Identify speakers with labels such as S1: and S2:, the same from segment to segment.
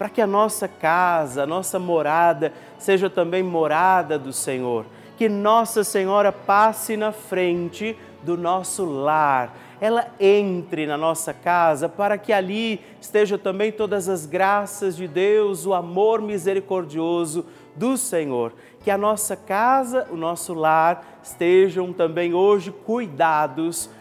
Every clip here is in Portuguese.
S1: para que a nossa casa, a nossa morada, seja também morada do Senhor. Que Nossa Senhora passe na frente do nosso lar, ela entre na nossa casa para que ali estejam também todas as graças de Deus, o amor misericordioso do Senhor. Que a nossa casa, o nosso lar estejam também hoje cuidados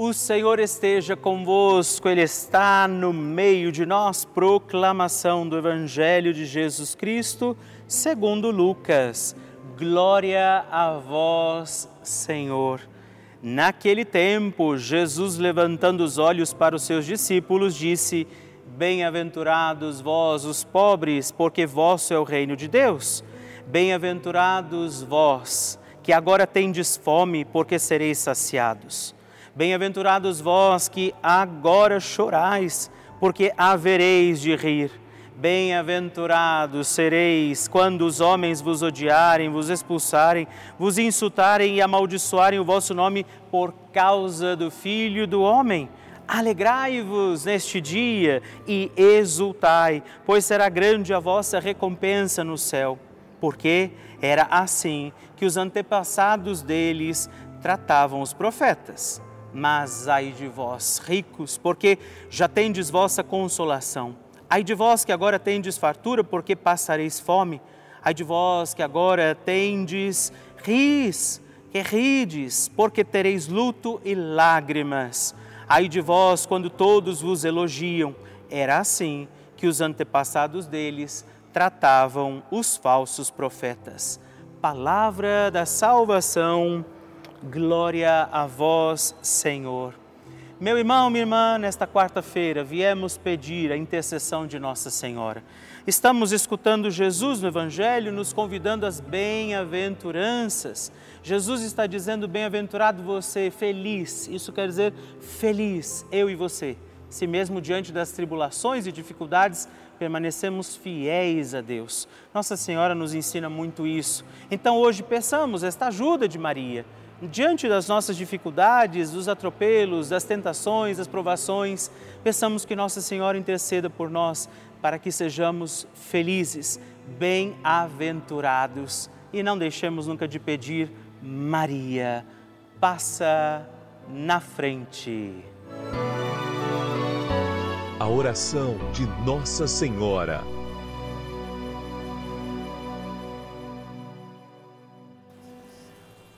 S1: O Senhor esteja convosco, Ele está no meio de nós. Proclamação do Evangelho de Jesus Cristo, segundo Lucas. Glória a vós, Senhor. Naquele tempo, Jesus, levantando os olhos para os seus discípulos, disse: Bem-aventurados vós, os pobres, porque vosso é o reino de Deus. Bem-aventurados vós, que agora tendes fome, porque sereis saciados. Bem-aventurados vós que agora chorais, porque havereis de rir. Bem-aventurados sereis quando os homens vos odiarem, vos expulsarem, vos insultarem e amaldiçoarem o vosso nome por causa do Filho do Homem. Alegrai-vos neste dia e exultai, pois será grande a vossa recompensa no céu. Porque era assim que os antepassados deles tratavam os profetas. Mas ai de vós, ricos, porque já tendes vossa consolação. Ai de vós que agora tendes fartura, porque passareis fome. Ai de vós que agora tendes ris, que rides, porque tereis luto e lágrimas. Ai de vós quando todos vos elogiam. Era assim que os antepassados deles tratavam os falsos profetas. Palavra da salvação. Glória a vós, Senhor. Meu irmão, minha irmã, nesta quarta-feira viemos pedir a intercessão de Nossa Senhora. Estamos escutando Jesus no Evangelho nos convidando às bem-aventuranças. Jesus está dizendo: bem-aventurado você, feliz. Isso quer dizer feliz, eu e você. Se mesmo diante das tribulações e dificuldades permanecemos fiéis a Deus. Nossa Senhora nos ensina muito isso. Então hoje peçamos esta ajuda de Maria. Diante das nossas dificuldades, dos atropelos, das tentações, das provações, peçamos que Nossa Senhora interceda por nós para que sejamos felizes, bem-aventurados e não deixemos nunca de pedir Maria, passa na frente.
S2: A oração de Nossa Senhora.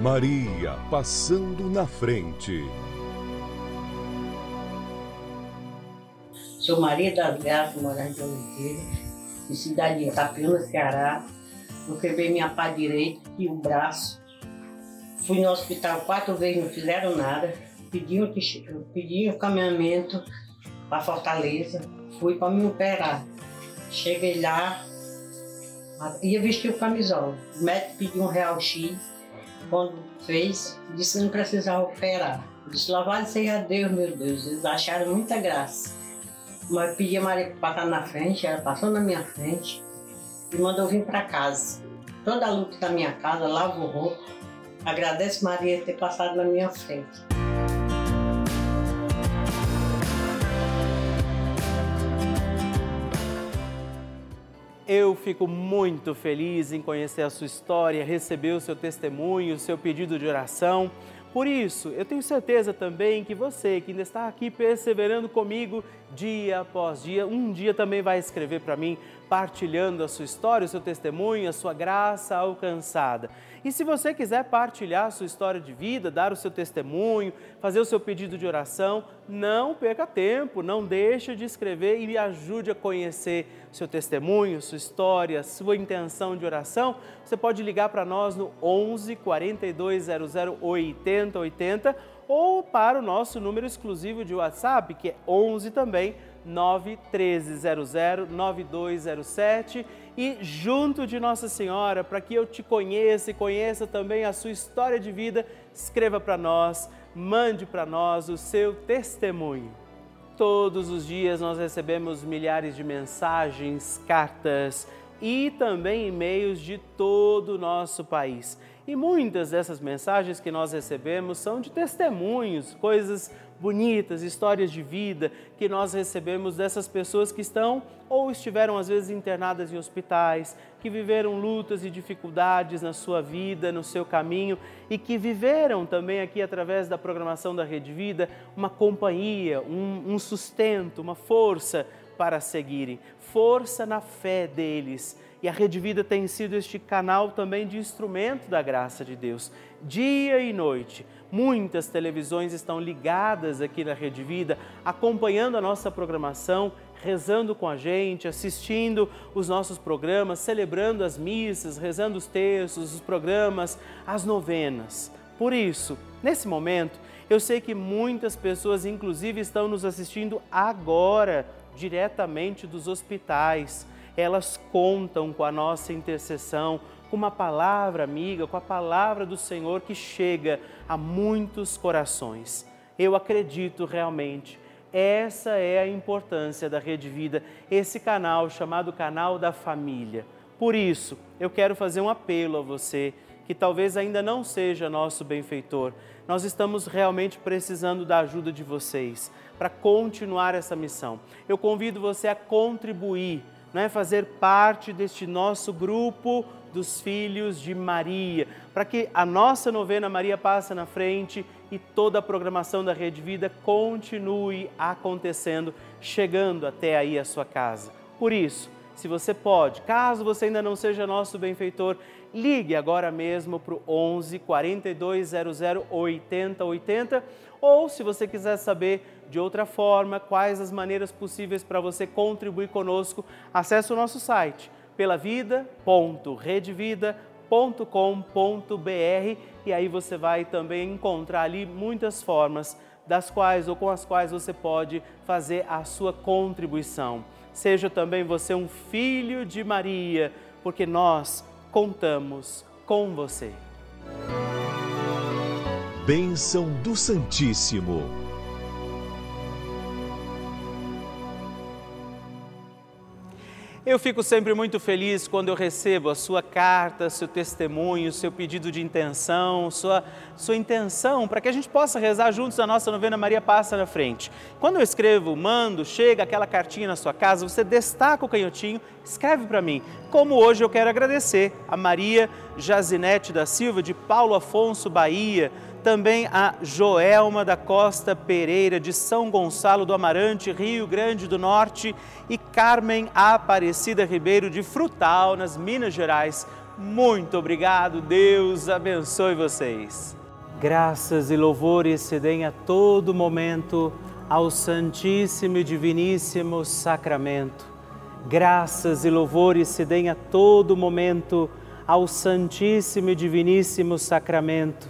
S2: Maria passando na frente.
S3: Sou Maria das Graças, morante de Oliveira, de cidade de Itapiúna, Ceará. Eu quebrei minha pá direita e o braço. Fui no hospital quatro vezes, não fizeram nada pedi um, pedi um caminhamento para Fortaleza, fui para me operar. Cheguei lá, ia vestir o camisola. O médico pediu um real X, quando fez, disse que não precisava operar. Disse, louvado seja Deus, meu Deus, eles acharam muita graça. Mas pedi a Maria para passar na frente, ela passou na minha frente e mandou vir para casa. Toda a luta da minha casa, lavo roupa, agradeço Maria ter passado na minha frente.
S1: Eu fico muito feliz em conhecer a sua história, receber o seu testemunho, o seu pedido de oração. Por isso, eu tenho certeza também que você que ainda está aqui perseverando comigo dia após dia, um dia também vai escrever para mim, partilhando a sua história, o seu testemunho, a sua graça alcançada. E se você quiser partilhar a sua história de vida, dar o seu testemunho, fazer o seu pedido de oração, não perca tempo, não deixe de escrever e me ajude a conhecer seu testemunho, sua história, sua intenção de oração. Você pode ligar para nós no 11 4200 8080 ou para o nosso número exclusivo de WhatsApp, que é 11 também 91300 9207 e junto de Nossa Senhora, para que eu te conheça e conheça também a sua história de vida, escreva para nós mande para nós o seu testemunho. Todos os dias nós recebemos milhares de mensagens, cartas e também e-mails de todo o nosso país. E muitas dessas mensagens que nós recebemos são de testemunhos, coisas bonitas, histórias de vida que nós recebemos dessas pessoas que estão ou estiveram às vezes internadas em hospitais, que viveram lutas e dificuldades na sua vida, no seu caminho e que viveram também aqui através da programação da Rede Vida uma companhia, um, um sustento, uma força para seguirem, força na fé deles. E a Rede Vida tem sido este canal também de instrumento da graça de Deus, dia e noite Muitas televisões estão ligadas aqui na Rede Vida, acompanhando a nossa programação, rezando com a gente, assistindo os nossos programas, celebrando as missas, rezando os textos, os programas, as novenas. Por isso, nesse momento, eu sei que muitas pessoas, inclusive, estão nos assistindo agora, diretamente dos hospitais. Elas contam com a nossa intercessão, com uma palavra amiga, com a palavra do Senhor que chega a muitos corações. Eu acredito realmente. Essa é a importância da Rede Vida, esse canal chamado Canal da Família. Por isso, eu quero fazer um apelo a você que talvez ainda não seja nosso benfeitor. Nós estamos realmente precisando da ajuda de vocês para continuar essa missão. Eu convido você a contribuir, não é fazer parte deste nosso grupo dos filhos de Maria, para que a nossa novena Maria Passa na Frente e toda a programação da Rede Vida continue acontecendo, chegando até aí a sua casa. Por isso, se você pode, caso você ainda não seja nosso benfeitor, ligue agora mesmo para o 11 4200 8080 ou se você quiser saber de outra forma quais as maneiras possíveis para você contribuir conosco, acesse o nosso site pelavida.redvida.com.br e aí você vai também encontrar ali muitas formas das quais ou com as quais você pode fazer a sua contribuição. Seja também você um filho de Maria, porque nós contamos com você.
S2: Bênção do Santíssimo.
S1: Eu fico sempre muito feliz quando eu recebo a sua carta, seu testemunho, seu pedido de intenção, sua, sua intenção para que a gente possa rezar juntos a nossa novena Maria Passa na Frente. Quando eu escrevo, mando, chega aquela cartinha na sua casa, você destaca o canhotinho, escreve para mim. Como hoje eu quero agradecer a Maria Jazinete da Silva, de Paulo Afonso, Bahia também a Joelma da Costa Pereira, de São Gonçalo do Amarante, Rio Grande do Norte, e Carmen Aparecida Ribeiro, de Frutal, nas Minas Gerais. Muito obrigado, Deus abençoe vocês. Graças e louvores se deem a todo momento ao Santíssimo e Diviníssimo Sacramento. Graças e louvores se deem a todo momento ao Santíssimo e Diviníssimo Sacramento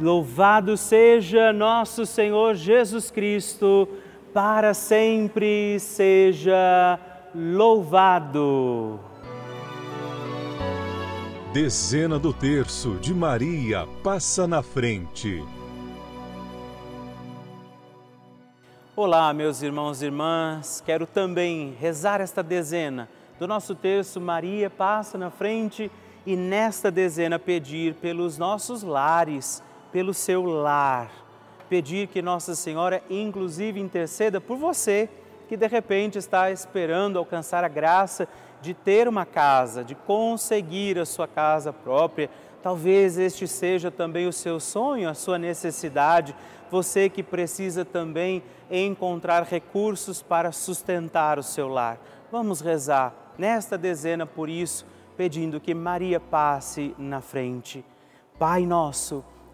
S1: Louvado seja nosso Senhor Jesus Cristo para sempre seja louvado.
S2: Dezena do terço de Maria passa na frente.
S1: Olá, meus irmãos e irmãs, quero também rezar esta dezena do nosso terço Maria passa na frente e nesta dezena pedir pelos nossos lares, pelo seu lar pedir que Nossa Senhora, inclusive, interceda por você que de repente está esperando alcançar a graça de ter uma casa, de conseguir a sua casa própria. Talvez este seja também o seu sonho, a sua necessidade. Você que precisa também encontrar recursos para sustentar o seu lar. Vamos rezar nesta dezena por isso, pedindo que Maria passe na frente. Pai nosso,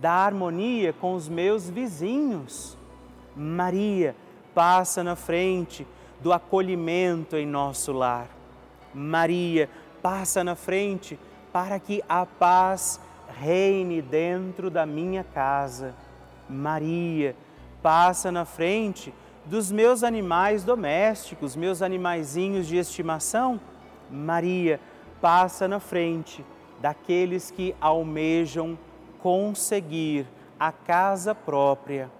S1: da harmonia com os meus vizinhos. Maria passa na frente do acolhimento em nosso lar. Maria passa na frente para que a paz reine dentro da minha casa. Maria passa na frente dos meus animais domésticos, meus animaizinhos de estimação. Maria passa na frente daqueles que almejam conseguir a casa própria.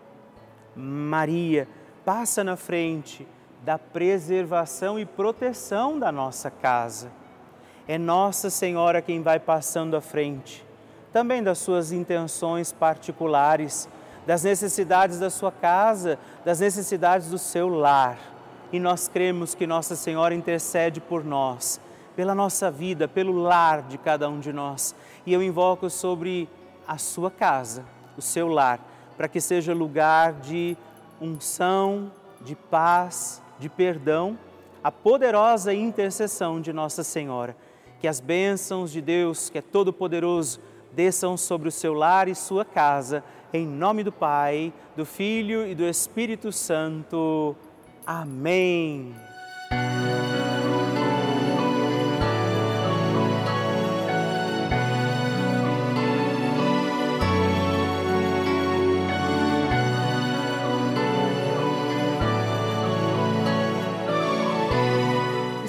S1: Maria passa na frente da preservação e proteção da nossa casa. É Nossa Senhora quem vai passando à frente, também das suas intenções particulares, das necessidades da sua casa, das necessidades do seu lar. E nós cremos que Nossa Senhora intercede por nós, pela nossa vida, pelo lar de cada um de nós. E eu invoco sobre a sua casa, o seu lar, para que seja lugar de unção, de paz, de perdão, a poderosa intercessão de Nossa Senhora. Que as bênçãos de Deus, que é todo-poderoso, desçam sobre o seu lar e sua casa, em nome do Pai, do Filho e do Espírito Santo. Amém.